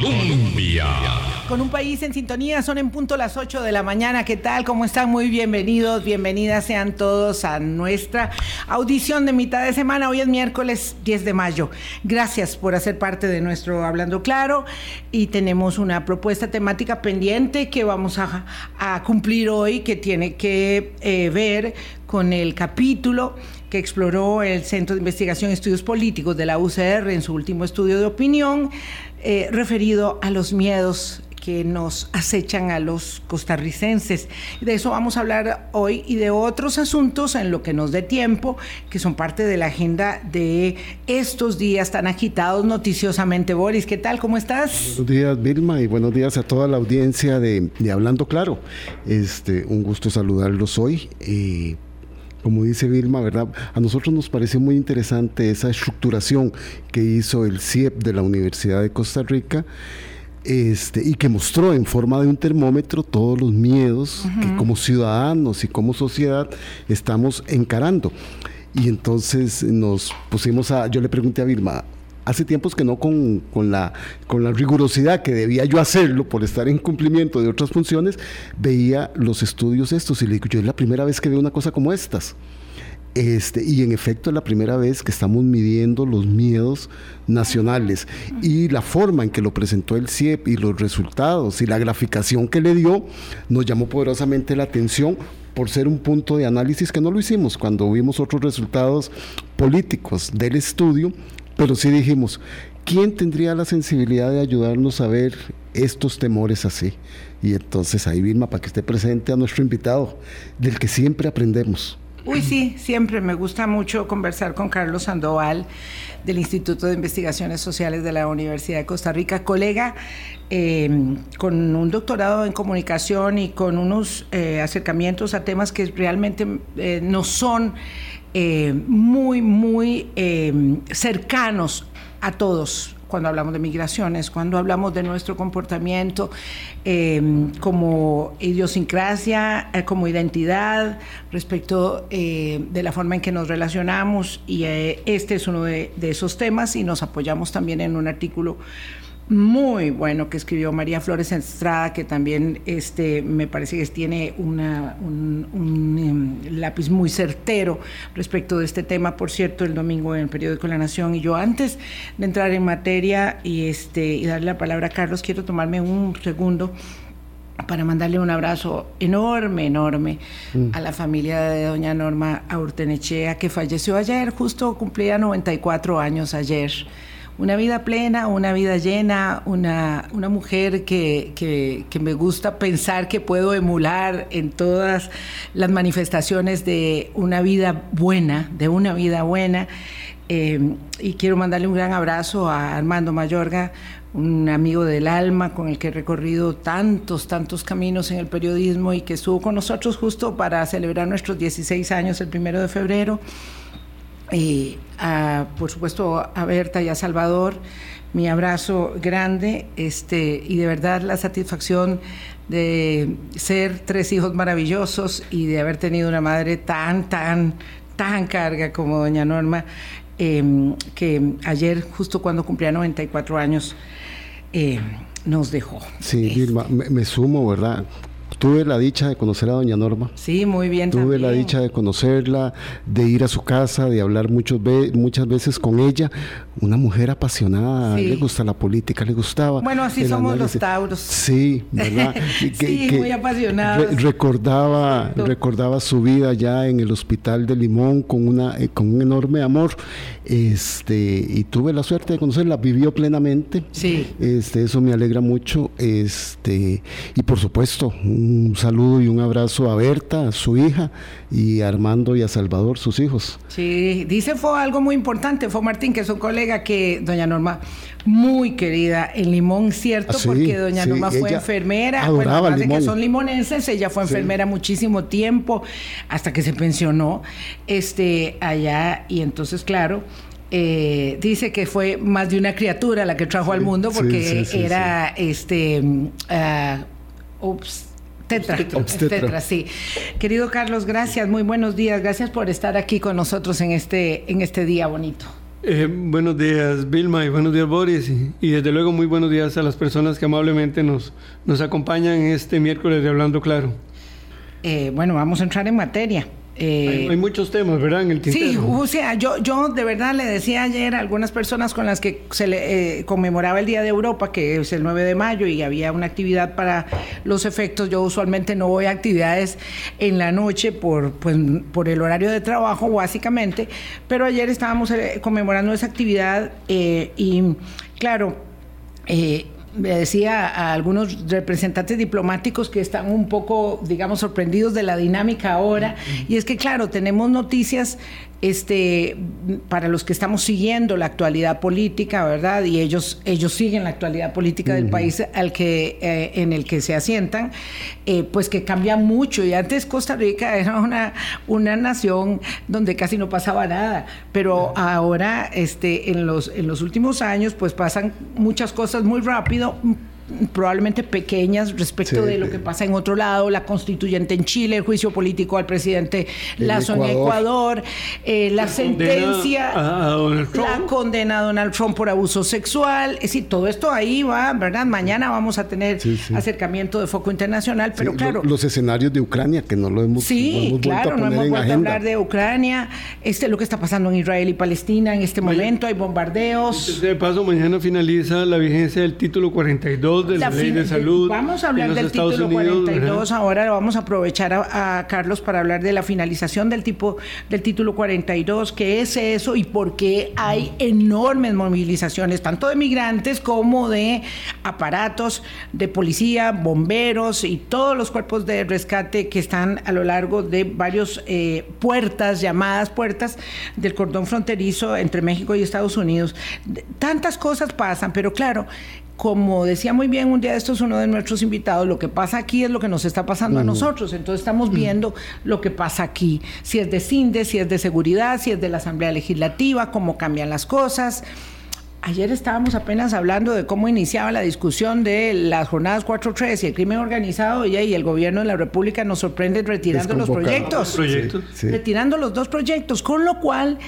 Colombia. Con un país en sintonía, son en punto las 8 de la mañana. ¿Qué tal? ¿Cómo están? Muy bienvenidos, bienvenidas sean todos a nuestra audición de mitad de semana. Hoy es miércoles 10 de mayo. Gracias por hacer parte de nuestro Hablando Claro y tenemos una propuesta temática pendiente que vamos a, cumplir hoy que tiene que eh, ver con el capítulo que exploró el Centro de Investigación y Estudios Políticos de la UCR en su último estudio de opinión, eh, referido a los miedos que nos acechan a los costarricenses. De eso vamos a hablar hoy y de otros asuntos en lo que nos dé tiempo, que son parte de la agenda de estos días tan agitados noticiosamente. Boris, ¿qué tal? ¿Cómo estás? Buenos días, Vilma, y buenos días a toda la audiencia de, de Hablando Claro. Este, un gusto saludarlos hoy. Eh, como dice Vilma, ¿verdad? A nosotros nos pareció muy interesante esa estructuración que hizo el CIEP de la Universidad de Costa Rica. Este, y que mostró en forma de un termómetro todos los miedos que como ciudadanos y como sociedad estamos encarando. Y entonces nos pusimos a, yo le pregunté a Vilma, hace tiempos que no con, con, la, con la rigurosidad que debía yo hacerlo por estar en cumplimiento de otras funciones, veía los estudios estos y le digo, yo es la primera vez que veo una cosa como estas. Este, y en efecto es la primera vez que estamos midiendo los miedos nacionales y la forma en que lo presentó el CIEP y los resultados y la graficación que le dio nos llamó poderosamente la atención por ser un punto de análisis que no lo hicimos cuando vimos otros resultados políticos del estudio, pero sí dijimos, ¿quién tendría la sensibilidad de ayudarnos a ver estos temores así? Y entonces ahí Vilma, para que esté presente a nuestro invitado, del que siempre aprendemos. Uy, sí, siempre me gusta mucho conversar con Carlos Sandoval del Instituto de Investigaciones Sociales de la Universidad de Costa Rica, colega eh, con un doctorado en comunicación y con unos eh, acercamientos a temas que realmente eh, no son eh, muy, muy eh, cercanos a todos cuando hablamos de migraciones, cuando hablamos de nuestro comportamiento eh, como idiosincrasia, como identidad, respecto de la forma en que nos relacionamos. Y este es uno de, de, esos temas y nos apoyamos también en un artículo muy bueno que escribió María Flores Estrada, que también este, me parece que tiene una, un, un, um, lápiz muy certero respecto de este tema, por cierto, el domingo en el periódico La Nación. Y yo antes de entrar en materia y, este, y darle la palabra a Carlos, quiero tomarme un segundo para mandarle un abrazo enorme, enorme mm. a la familia de doña Norma Aurtenechea, que falleció ayer, justo cumplía 94 años ayer una vida plena, una vida llena, una, una mujer que, que, que, me gusta pensar que puedo emular en todas las manifestaciones de una vida buena, de una vida buena. Eh, y quiero mandarle un gran abrazo a Armando Mayorga, un amigo del alma con el que he recorrido tantos, tantos caminos en el periodismo y que estuvo con nosotros justo para celebrar nuestros 16 años el primero de febrero. Eh, a, por supuesto a Berta y a Salvador, mi abrazo grande este, y de verdad la satisfacción de ser tres hijos maravillosos y de haber tenido una madre tan, tan, tan carga como doña Norma, eh, que ayer, justo cuando cumplía 94 años, eh, nos dejó. Sí, Vilma, me, me sumo, ¿verdad? Tuve la dicha de conocer a doña Norma. Sí, muy bien. Tuve también. la dicha de conocerla, de ir a su casa, de hablar muchos ve muchas veces con ella. Una mujer apasionada, sí. le gusta la política, le gustaba. Bueno, así somos análisis. los tauros. Sí, ¿verdad? sí, que muy apasionados. Re recordaba, recordaba su vida ya en el hospital de Limón con, una, eh, con un enorme amor. Este, y tuve la suerte de conocerla, vivió plenamente. Sí. Este, eso me alegra mucho. Este, y por supuesto, un saludo y un abrazo a Berta, a su hija, y a Armando y a Salvador, sus hijos. Sí, dice fue algo muy importante, fue Martín, que es un colega que doña Norma, muy querida en Limón, ¿cierto? Ah, sí, Porque doña sí, Norma fue enfermera, bueno, además de que son limonenses, ella fue enfermera sí. muchísimo tiempo, hasta que se pensionó este, allá, y entonces, claro, eh, dice que fue más de una criatura la que trajo al mundo porque era este uh, ups, Tetra, Obstetra. tetra, sí. Querido Carlos, gracias, muy buenos días, gracias por estar aquí con nosotros en este, en este día bonito. Eh, buenos días, Vilma, y buenos días, Boris. Y, desde luego, muy buenos días a las personas que amablemente nos, nos acompañan este miércoles de Hablando Claro. Eh, bueno, vamos a entrar en materia. Eh, hay, muchos temas, ¿verdad? En el tintero. Sí, o sea, yo, yo de verdad le decía ayer a algunas personas con las que se le eh, conmemoraba el Día de Europa, que es el 9 de mayo, y había una actividad para los efectos. Yo usualmente no voy a actividades en la noche por, pues, por el horario de trabajo, básicamente, pero ayer estábamos eh, conmemorando esa actividad y, claro, eh, me decía a algunos representantes diplomáticos que están un poco, digamos, sorprendidos de la dinámica ahora. Y es que, claro, tenemos noticias este, para los que estamos siguiendo la actualidad política, ¿verdad? Y ellos, ellos siguen la actualidad política del país al que, eh, en el que se asientan, eh, pues que cambia mucho. Y antes Costa Rica era una, una nación donde casi no pasaba nada, pero ahora, este, en, los, en los últimos años, pues pasan muchas cosas muy rápido probablemente pequeñas respecto de lo que pasa en otro lado, la constituyente en Chile, el juicio político al presidente Lazo en Ecuador, eh, la, sentencia, la condena a Donald Trump por abuso sexual, es decir, todo esto ahí va, ¿verdad? Mañana vamos a tener acercamiento de foco internacional, pero claro. los escenarios de Ucrania, que no lo hemos Sí, claro, no hemos vuelto a hablar de Ucrania, este lo que está pasando en Israel y Palestina en este momento, hay bombardeos. De paso, mañana finaliza la vigencia del título 42 de la, ley de salud. Vamos a hablar del título 42. Ahora vamos a aprovechar a, Carlos para hablar de la finalización del tipo del título 42, qué es eso y por qué hay enormes movilizaciones, tanto de migrantes como de aparatos de policía, bomberos y todos los cuerpos de rescate que están a lo largo de varios eh, puertas, llamadas puertas del cordón fronterizo entre México y Estados Unidos. Tantas cosas pasan, pero claro, como decía muy bien un día de estos uno de nuestros invitados, lo que pasa aquí es lo que nos está pasando a nosotros. Entonces estamos viendo lo que pasa aquí. Si es de CINDE, si es de seguridad, si es de la Asamblea Legislativa, cómo cambian las cosas. Ayer estábamos apenas hablando de cómo iniciaba la discusión de las jornadas 4.3 y el crimen organizado y, y el gobierno de la República nos sorprende retirando los proyectos. Retirando los dos proyectos, con lo cual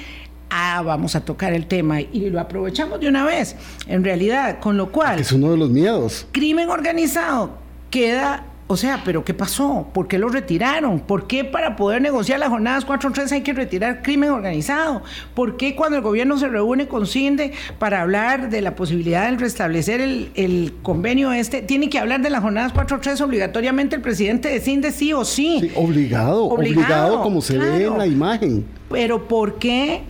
ah, vamos a tocar el tema y lo aprovechamos de una vez, en realidad, con lo cual... Es uno de los miedos. Crimen organizado queda... O sea, ¿pero qué pasó? ¿Por qué lo retiraron? ¿Por qué para poder negociar las jornadas 4-3 hay que retirar crimen organizado? ¿Por qué cuando el gobierno se reúne con CINDE para hablar de la posibilidad de restablecer el, convenio este, tiene que hablar de las jornadas 4-3 obligatoriamente el presidente de CINDE sí o sí? obligado, obligado, como se ve en la imagen. Pero ¿por qué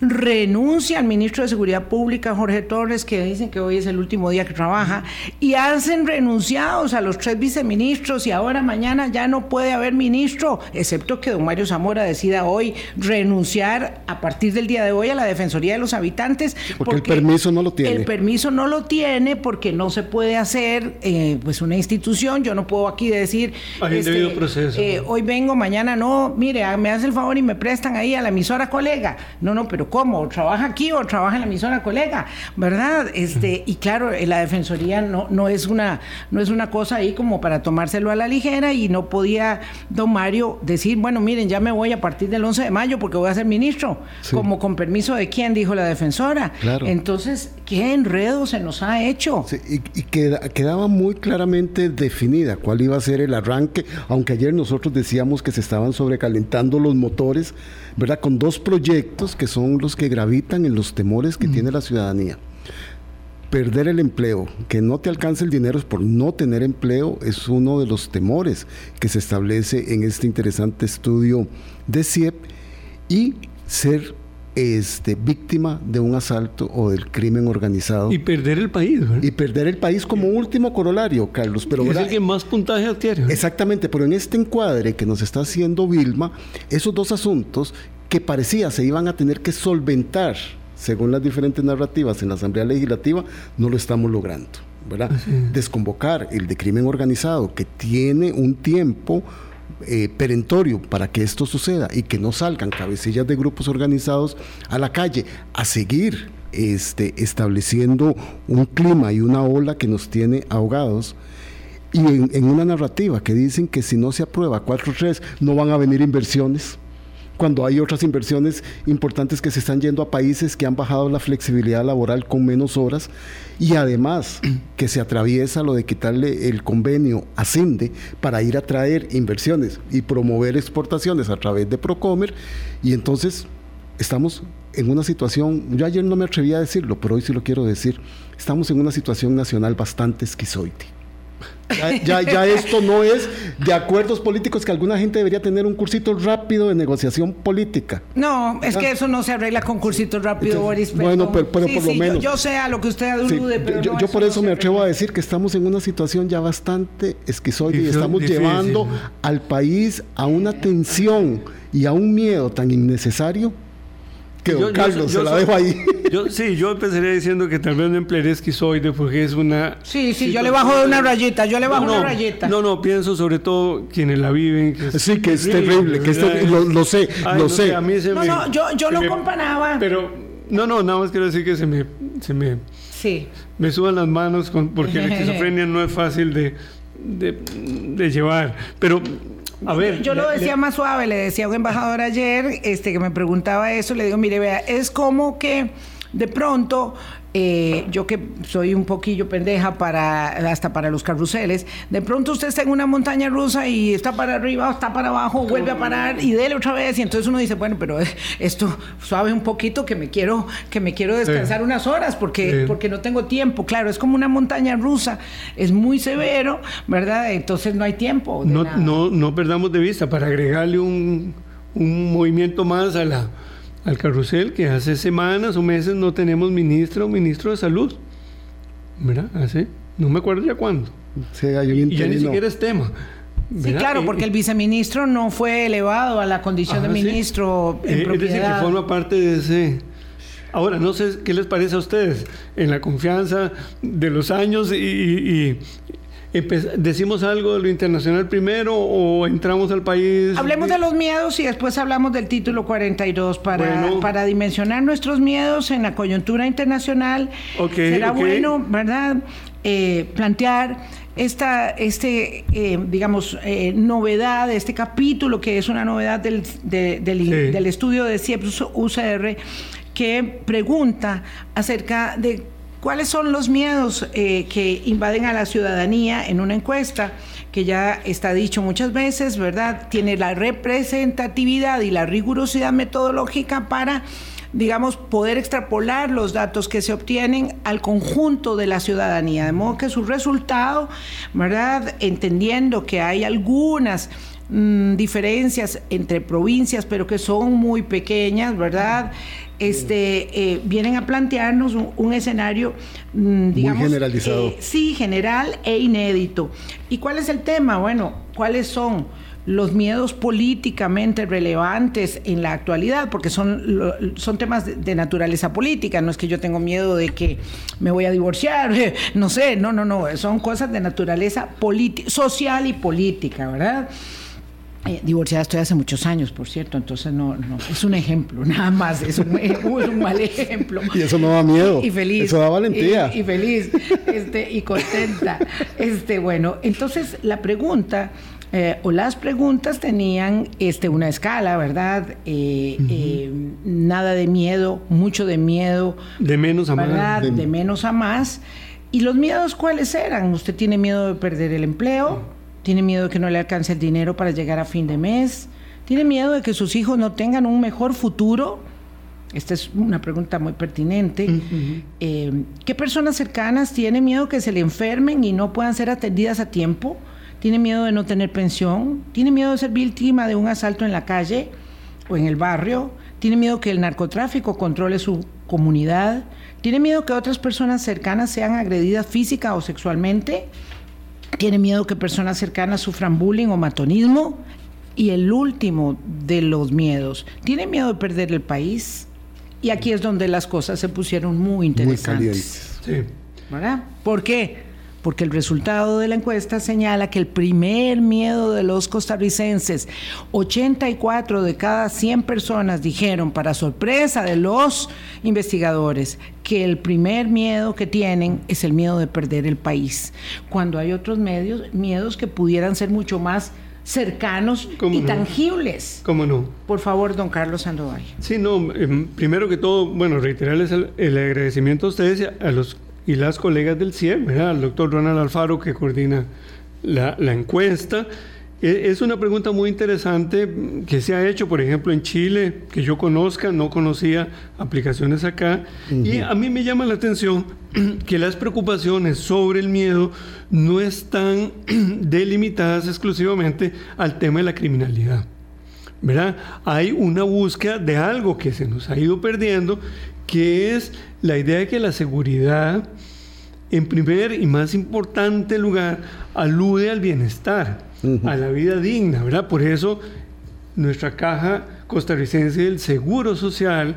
renuncia al ministro de Seguridad Pública, Jorge Torres, que dicen que hoy es el último día que trabaja, y hacen renunciados a los tres viceministros y ahora mañana ya no puede haber ministro, excepto que don Mario Zamora decida hoy renunciar a partir del día de hoy a la Defensoría de los Habitantes. Porque, el permiso no lo tiene. El permiso no lo tiene porque no se puede hacer eh, pues una institución, yo no puedo aquí decir... Este, proceso. Eh, hoy vengo, mañana no, mire, me hace el favor y me prestan ahí a la emisora colega. No, no, pero ¿cómo? ¿Trabaja aquí o trabaja en la emisora colega? ¿Verdad? Este, y claro, eh, la defensoría no, no, es una, no es una cosa ahí como para tomárselo a la ligera y no podía don Mario decir, bueno, miren, ya me voy a partir del 11 de mayo porque voy a ser ministro. Como con permiso de quién, dijo la defensora. Entonces, ¿qué enredo se nos ha hecho? y, y quedaba muy claramente definida cuál iba a ser el arranque, aunque ayer nosotros decíamos que se estaban sobrecalentando los motores, ¿verdad? Con dos proyectos que son los que gravitan en los temores que tiene la ciudadanía. Perder el empleo, que no te alcance el dinero por no tener empleo, es uno de los temores que se establece en este interesante estudio de CIEP y ser este, víctima de un asalto o del crimen organizado. Y perder el país. Y perder el país como último corolario, Carlos. Pero, es el que más puntaje adquiere. Exactamente, pero en este encuadre que nos está haciendo Vilma, esos dos asuntos que parecía se iban a tener que solventar según las diferentes narrativas en la Asamblea Legislativa, no lo estamos logrando. ¿verdad? Desconvocar el de crimen organizado, que tiene un tiempo eh, perentorio para que esto suceda y que no salgan cabecillas de grupos organizados a la calle a seguir este, estableciendo un clima y una ola que nos tiene ahogados. Y en, en una narrativa que dicen que si no se aprueba 4.3 no van a venir inversiones cuando hay otras inversiones importantes que se están yendo a países que han bajado la flexibilidad laboral con menos horas y además que se atraviesa lo de quitarle el convenio ascende para ir a traer inversiones y promover exportaciones a través de Procomer y entonces estamos en una situación, yo ayer no me atreví a decirlo, pero hoy sí lo quiero decir, estamos en una situación nacional bastante esquizoide. Ya, ya, esto no es de acuerdos políticos que alguna gente debería tener un cursito rápido de negociación política. No, es que eso no se arregla con cursitos rápido, Boris. bueno, pero, por lo menos. Yo, sé a lo que usted alude, pero. Yo, yo por eso me atrevo a decir que estamos en una situación ya bastante esquizoide y estamos llevando al país a una tensión y a un miedo tan innecesario que don Carlos, se la dejo ahí. Yo, sí, yo empezaría diciendo que tal vez no emplearé esquizoide porque es una... Sí, sí, yo le bajo de una rayita, yo le bajo una rayita. No, no, pienso sobre todo quienes la viven. sí, que es terrible, que lo, sé, lo sé. no, no, yo, yo lo comparaba. Pero, no, no, nada más quiero decir que se me... Se me sí. Me suban las manos con, porque la esquizofrenia no es fácil de, de, de llevar. Pero a ver, yo lo decía más suave, le decía a un embajador ayer este, que me preguntaba eso, le digo, mire, vea, es como que de pronto eh, yo que soy un poquillo pendeja para hasta para los carruseles, de pronto usted está en una montaña rusa y está para arriba, está para abajo, vuelve a parar y dele otra vez y entonces uno dice, bueno, pero esto suave un poquito que me quiero que me quiero descansar unas horas porque porque no tengo tiempo. Claro, es como una montaña rusa, es muy severo, ¿verdad? Entonces no hay tiempo. no, no no perdamos de vista para agregarle un un movimiento más a la al carrusel que hace semanas o meses no tenemos ministro o ministro de salud. ¿Verdad? Hace, no me acuerdo ya cuándo. Sí, hay un y ya ni siquiera es tema. Sí, claro, eh, porque el viceministro no fue elevado a la condición de ministro en propiedad. Eh, es decir, que forma parte de ese... Ahora, no sé qué les parece a ustedes en la confianza de los años y, ¿Decimos algo de lo internacional primero o entramos al país? Hablemos de los miedos y después hablamos del título 42 para, para dimensionar nuestros miedos en la coyuntura internacional. Será bueno, ¿verdad? Eh, plantear esta, este, eh, digamos, eh, novedad, este capítulo que es una novedad del, del, estudio de CIEPS UCR que pregunta acerca de ¿Cuáles son los miedos eh, que invaden a la ciudadanía en una encuesta que ya está dicho muchas veces, ¿verdad? Tiene la representatividad y la rigurosidad metodológica para digamos, poder extrapolar los datos que se obtienen al conjunto de la ciudadanía, de modo que su resultado, ¿verdad? Entendiendo que hay algunas mm, diferencias entre provincias, pero que son muy pequeñas, ¿verdad? este, eh, vienen a plantearnos un, escenario, mm, digamos, Muy generalizado. Eh, sí, general e inédito. ¿Y cuál es el tema? Bueno, ¿cuáles son? los miedos políticamente relevantes en la actualidad, porque son, son temas de, naturaleza política, no es que yo tengo miedo de que me voy a divorciar, no sé, no, no, no, son cosas de naturaleza social y política, ¿verdad? Eh, divorciada estoy hace muchos años, por cierto, entonces no, no es un ejemplo, nada más, es un, un mal ejemplo. Y eso no da miedo. Y feliz. Eso da valentía. Y, feliz, este, y contenta. Este, bueno, entonces la pregunta eh, o las preguntas tenían este, una escala, ¿verdad? Eh, nada de miedo, mucho de miedo. De menos a más. De, de menos a más. ¿Y los miedos cuáles eran? ¿Usted tiene miedo de perder el empleo? Tiene miedo de que no le alcance el dinero para llegar a fin de mes, tiene miedo de que sus hijos no tengan un mejor futuro. Esta es una pregunta muy pertinente. Eh, ¿Qué personas cercanas tienen miedo que se le enfermen y no puedan ser atendidas a tiempo? ¿Tiene miedo de no tener pensión? ¿Tiene miedo de ser víctima de un asalto en la calle o en el barrio? ¿Tiene miedo que el narcotráfico controle su comunidad? ¿Tiene miedo que otras personas cercanas sean agredidas física o sexualmente? Tiene miedo que personas cercanas sufran bullying o matonismo. Y el último de los miedos, tiene miedo de perder el país. Y aquí es donde las cosas se pusieron muy interesantes. sí. ¿Verdad? ¿Por qué? Porque el resultado de la encuesta señala que el primer miedo de los costarricenses, 84 de cada 100 personas dijeron, para sorpresa de los investigadores, que el primer miedo que tienen es el miedo de perder el país, cuando hay otros medios, miedos que pudieran ser mucho más cercanos y tangibles. ¿Cómo no? Por favor, don Carlos Sandoval. Sí, no, em, primero que todo, bueno, reiterarles el, agradecimiento a ustedes y a los y las colegas del CIE, al doctor Ronald Alfaro que coordina la, la encuesta e, es una pregunta muy interesante que se ha hecho, por ejemplo, en Chile, que yo conozca, no conocía aplicaciones acá, y a mí me llama la atención que las preocupaciones sobre el miedo no están delimitadas exclusivamente al tema de la criminalidad. ¿verdad? Hay una búsqueda de algo que se nos ha ido perdiendo, que es la idea de que la seguridad, en primer y más importante lugar, alude al bienestar a la vida digna, ¿verdad? Por eso nuestra caja costarricense del Seguro Social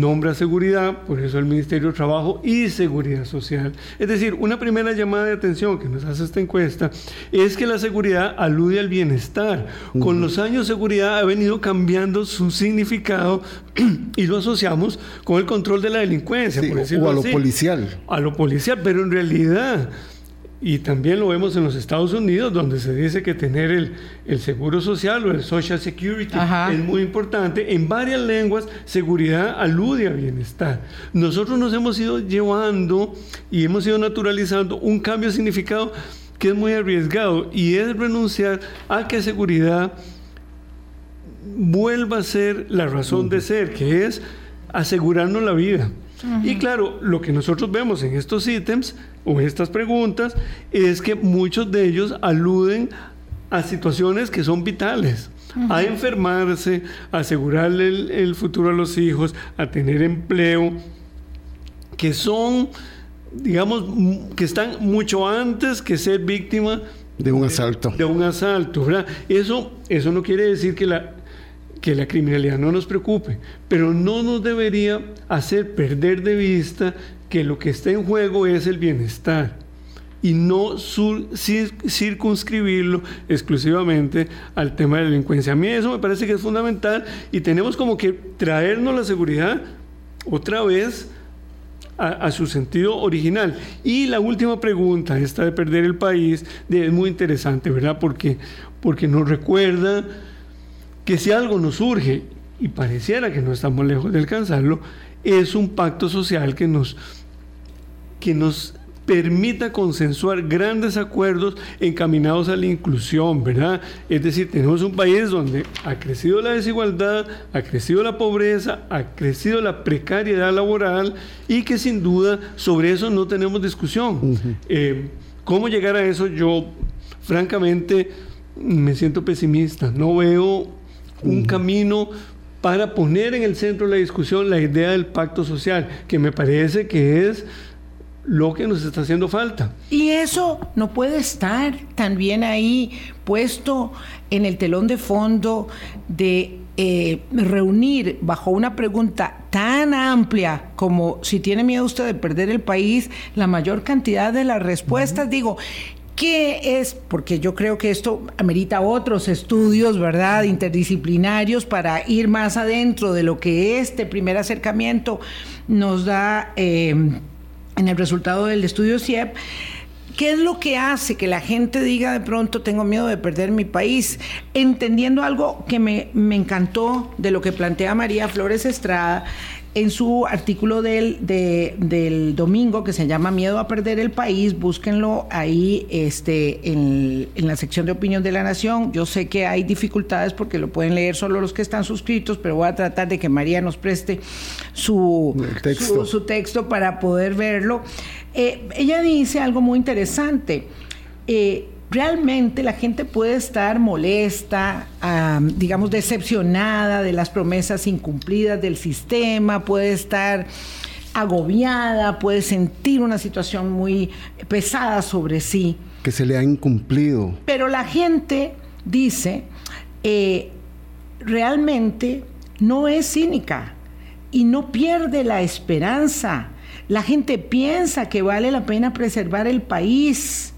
nombra seguridad, por eso el Ministerio de Trabajo y Seguridad Social. Es decir, una primera llamada de atención que nos hace esta encuesta es que la seguridad alude al bienestar. Con los años seguridad ha venido cambiando su significado y lo asociamos con el control de la delincuencia, o a lo policial. A lo policial, pero en realidad y también lo vemos en los Estados Unidos, donde se dice que tener el, seguro social o el Social Security es muy importante. En varias lenguas, seguridad alude a bienestar. Nosotros nos hemos ido llevando y hemos ido naturalizando un cambio de significado que es muy arriesgado y es renunciar a que seguridad vuelva a ser la razón de ser, que es asegurarnos la vida. Y claro, lo que nosotros vemos en estos ítems o estas preguntas es que muchos de ellos aluden a situaciones que son vitales. A enfermarse, a asegurarle el, futuro a los hijos, a tener empleo, que son, digamos, que están mucho antes que ser víctima de un asalto. De, un asalto, Eso, eso no quiere decir que la, que la criminalidad no nos preocupe, pero no nos debería hacer perder de vista que lo que está en juego es el bienestar y no circunscribirlo exclusivamente al tema de la delincuencia. A mí eso me parece que es fundamental y tenemos como que traernos la seguridad otra vez a, su sentido original. Y la última pregunta, esta de perder el país, es muy interesante, ¿verdad? Porque, porque nos recuerda que si algo nos surge, y pareciera que no estamos lejos de alcanzarlo, es un pacto social que nos, que nos permita consensuar grandes acuerdos encaminados a la inclusión, ¿verdad? Es decir, tenemos un país donde ha crecido la desigualdad, ha crecido la pobreza, ha crecido la precariedad laboral y que sin duda sobre eso no tenemos discusión. Eh, ¿Cómo llegar a eso? Yo, francamente, me siento pesimista. No veo un camino para poner en el centro de la discusión la idea del pacto social, que me parece que es lo que nos está haciendo falta. Y eso no puede estar también ahí puesto en el telón de fondo de eh, reunir bajo una pregunta tan amplia como si tiene miedo usted de perder el país, la mayor cantidad de las respuestas. Digo, ¿Qué es? Porque yo creo que esto amerita otros estudios, ¿verdad? Interdisciplinarios para ir más adentro de lo que este primer acercamiento nos da eh, en el resultado del estudio CIEP. ¿Qué es lo que hace que la gente diga de pronto tengo miedo de perder mi país? Entendiendo algo que me, me encantó de lo que plantea María Flores Estrada, en su artículo del, del domingo que se llama Miedo a perder el país, búsquenlo ahí este, en, la sección de opinión de la Nación. Yo sé que hay dificultades porque lo pueden leer solo los que están suscritos, pero voy a tratar de que María nos preste su texto, su, texto para poder verlo. Eh, ella dice algo muy interesante. Eh, realmente la gente puede estar molesta, digamos, decepcionada de las promesas incumplidas del sistema, puede estar agobiada, puede sentir una situación muy pesada sobre sí. Que se le ha incumplido. Pero la gente dice, eh, realmente no es cínica y no pierde la esperanza. La gente piensa que vale la pena preservar el país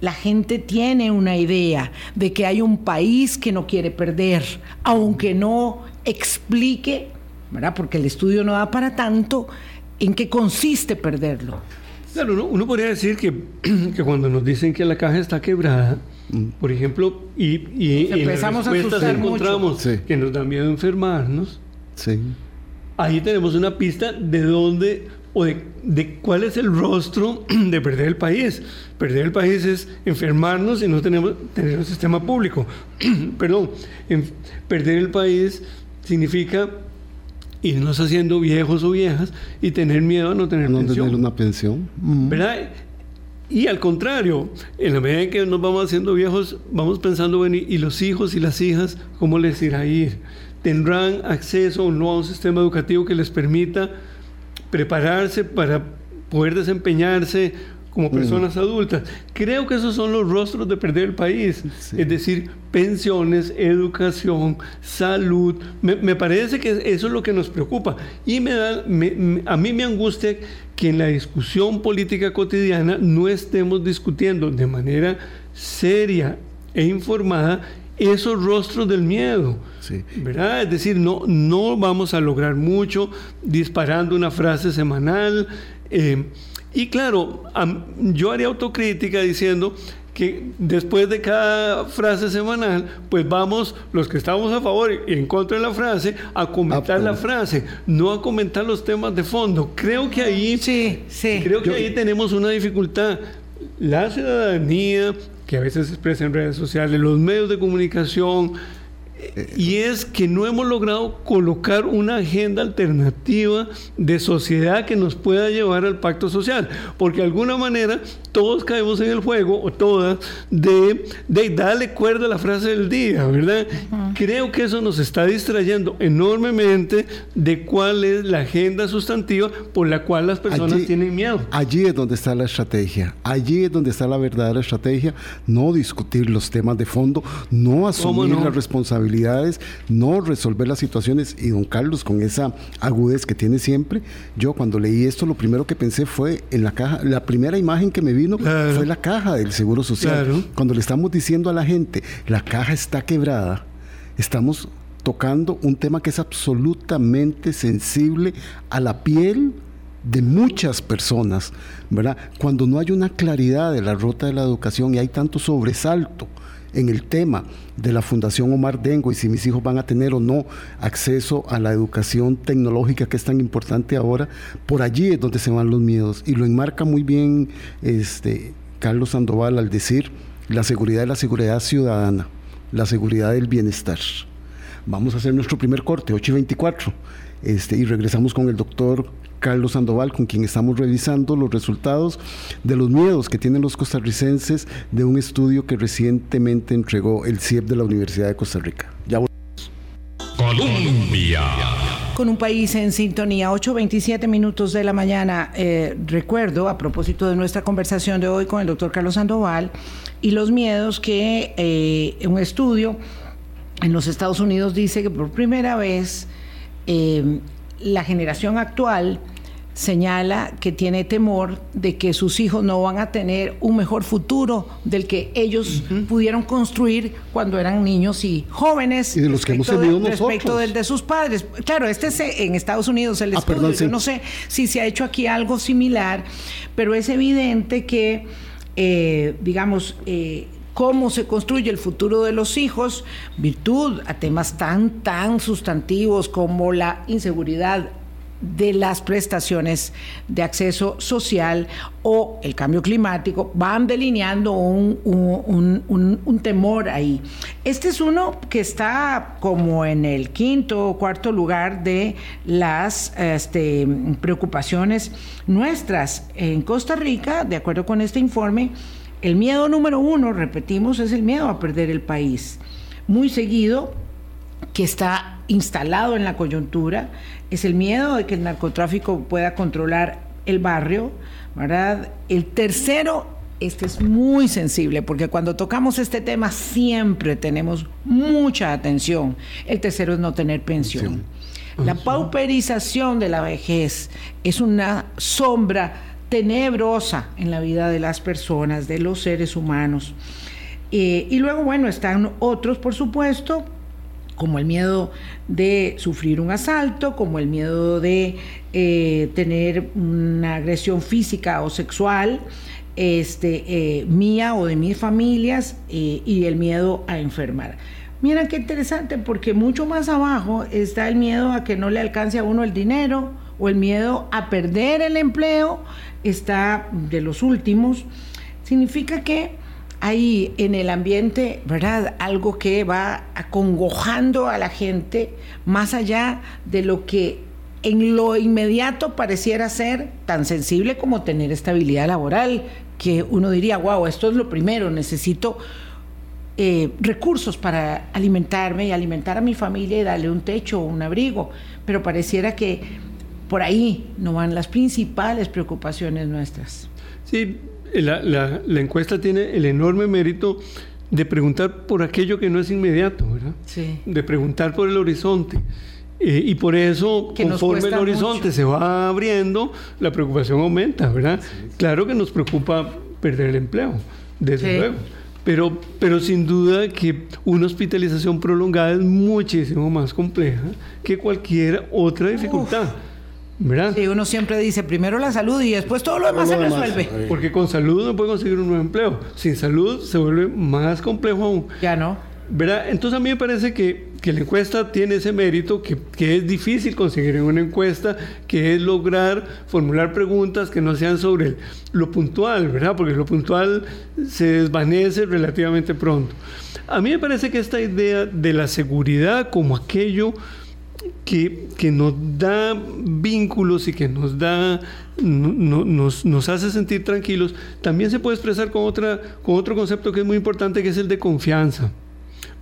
la gente tiene una idea de que hay un país que no quiere perder, aunque no explique, ¿verdad? porque el estudio no da para tanto, en qué consiste perderlo. Claro, uno, podría decir que, que, cuando nos dicen que la caja está quebrada, mm. por ejemplo, y, y en las respuestas encontramos que nos da miedo enfermarnos, sí. ahí tenemos una pista de dónde o de, de, cuál es el rostro de perder el país. Perder el país es enfermarnos y no tenemos tener un sistema público. Perdón, perder el país significa irnos haciendo viejos o viejas y tener miedo a no tener no pensión. tener una pensión. ¿Verdad? Y al contrario, en la medida en que nos vamos haciendo viejos, vamos pensando, bueno, ¿y los hijos y las hijas cómo les irá a ir? ¿Tendrán acceso o no a un sistema educativo que les permita prepararse para poder desempeñarse como personas adultas. Creo que esos son los rostros de perder el país. Es decir, pensiones, educación, salud. Me, parece que eso es lo que nos preocupa. Y me da, a mí me angustia que en la discusión política cotidiana no estemos discutiendo de manera seria e informada esos rostros del miedo. ¿verdad? Es decir, no, no vamos a lograr mucho disparando una frase semanal. Eh, y claro, yo haría autocrítica diciendo que después de cada frase semanal, pues vamos, los que estamos a favor y en contra de la frase, a comentar la frase, no a comentar los temas de fondo. Creo que ahí, sí, sí. Creo que ahí tenemos una dificultad. La ciudadanía, que a veces se expresa en redes sociales, los medios de comunicación, y es que no hemos logrado colocar una agenda alternativa de sociedad que nos pueda llevar al pacto social, porque de alguna manera todos caemos en el juego, o todas, de, de darle cuerda a la frase del día, ¿verdad? Creo que eso nos está distrayendo enormemente de cuál es la agenda sustantiva por la cual las personas tienen miedo. Allí es donde está la estrategia, allí es donde está la verdadera estrategia, no discutir los temas de fondo, no asumir la responsabilidad no resolver las situaciones. Y don Carlos, con esa agudez que tiene siempre, yo cuando leí esto, lo primero que pensé fue en la caja, la primera imagen que me vino fue la caja del Seguro Social. Cuando le estamos diciendo a la gente, la caja está quebrada, estamos tocando un tema que es absolutamente sensible a la piel de muchas personas, ¿verdad? Cuando no hay una claridad de la ruta de la educación y hay tanto sobresalto en el tema de la Fundación Omar Dengo y si mis hijos van a tener o no acceso a la educación tecnológica que es tan importante ahora, por allí es donde se van los miedos. Y lo enmarca muy bien este, Carlos Sandoval al decir la seguridad es la seguridad ciudadana, la seguridad del bienestar. Vamos a hacer nuestro primer corte, 8 y 24, este, y regresamos con el doctor Carlos Sandoval, con quien estamos revisando los resultados de los miedos que tienen los costarricenses de un estudio que recientemente entregó el CIEP de la Universidad de Costa Rica. Ya volvemos. Colombia. Con un país en sintonía, 8.27 minutos de la mañana. Eh, recuerdo, a propósito de nuestra conversación de hoy con el doctor Carlos Sandoval, y los miedos que eh, un estudio en los Estados Unidos dice que por primera vez eh, la generación actual señala que tiene temor de que sus hijos no van a tener un mejor futuro del que ellos pudieron construir cuando eran niños y jóvenes. Y de los que hemos tenido nosotros. Respecto del de sus padres. Claro, este es en Estados Unidos el ah, estudio. Yo no sé si se ha hecho aquí algo similar, pero es evidente que, eh, digamos, eh, cómo se construye el futuro de los hijos, virtud a temas tan, tan sustantivos como la inseguridad de las prestaciones de acceso social o el cambio climático, van delineando un, temor ahí. Este es uno que está como en el quinto o cuarto lugar de las este, preocupaciones nuestras. En Costa Rica, de acuerdo con este informe, el miedo número uno, repetimos, es el miedo a perder el país. Muy seguido, que está instalado en la coyuntura, es el miedo de que el narcotráfico pueda controlar el barrio, ¿verdad? El tercero, este es muy sensible, porque cuando tocamos este tema siempre tenemos mucha atención. El tercero es no tener pensión. La pauperización de la vejez es una sombra tenebrosa en la vida de las personas, de los seres humanos. Eh, y luego, bueno, están otros, por supuesto, como el miedo de sufrir un asalto, como el miedo de eh, tener una agresión física o sexual, este, eh, mía o de mis familias, y el miedo a enfermar. Mira qué interesante, porque mucho más abajo está el miedo a que no le alcance a uno el dinero o el miedo a perder el empleo, está de los últimos. Significa que hay en el ambiente, ¿verdad? Algo que va acongojando a la gente más allá de lo que en lo inmediato pareciera ser tan sensible como tener estabilidad laboral, que uno diría, wow, esto es lo primero, necesito eh, recursos para alimentarme y alimentar a mi familia y darle un techo o un abrigo, pero pareciera que por ahí no van las principales preocupaciones nuestras. Sí, la, la, la, encuesta tiene el enorme mérito de preguntar por aquello que no es inmediato, ¿verdad? Sí. De preguntar por el horizonte. Eh, y por eso, que conforme el horizonte mucho. se va abriendo, la preocupación aumenta, ¿verdad? Sí, sí. Claro que nos preocupa perder el empleo, desde Sí. luego. Pero, pero sin duda que una hospitalización prolongada es muchísimo más compleja que cualquier otra dificultad. ¿Verdad? Sí, uno siempre dice primero la salud y después todo lo demás Todo se demás, resuelve. Porque con salud no puede conseguir un nuevo empleo. Sin salud se vuelve más complejo aún. Ya no. ¿Verdad? Entonces a mí me parece que, que la encuesta tiene ese mérito que, que es difícil conseguir en una encuesta, que es lograr formular preguntas que no sean sobre lo puntual, ¿verdad? Porque lo puntual se desvanece relativamente pronto. A mí me parece que esta idea de la seguridad como aquello que, que nos da vínculos y que nos da no- no- nos, nos hace sentir tranquilos, también se puede expresar con, otra, con otro concepto que es muy importante, que es el de confianza.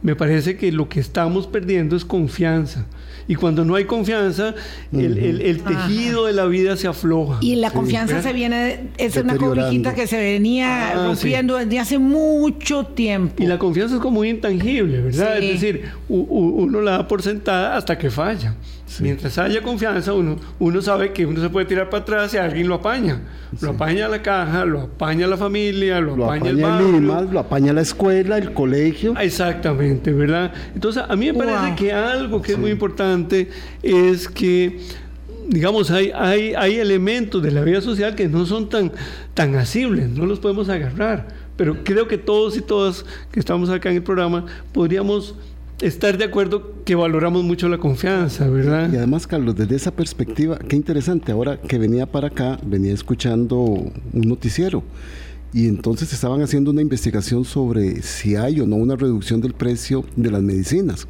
Me parece que lo que estamos perdiendo es confianza. Y cuando no hay confianza, el, el- el tejido de la vida se afloja. Y la Sí. confianza ¿verdad? se viene, es una cobijita que se venía Ah, rompiendo desde hace mucho tiempo. Y la confianza es como muy intangible, ¿verdad? Sí. Es decir, u- u- uno la da por sentada hasta que falla. Mientras haya confianza, uno, uno sabe que uno se puede tirar para atrás y alguien lo apaña. Lo apaña la caja, lo apaña la familia, lo, Lo apaña, el apaña el barrio. IMAS, lo apaña la escuela, el colegio. Exactamente, ¿verdad? Entonces, a mí me parece Wow. que algo que es muy importante es que, digamos, hay, hay, hay elementos de la vida social que no son tan, tan asibles, no los podemos agarrar. Pero creo que todos y todas que estamos acá en el programa podríamos estar de acuerdo que valoramos mucho la confianza, ¿verdad? Y además, Carlos, desde esa perspectiva, qué interesante, ahora que venía para acá, venía escuchando un noticiero y entonces estaban haciendo una investigación sobre si hay o no una reducción del precio de las medicinas.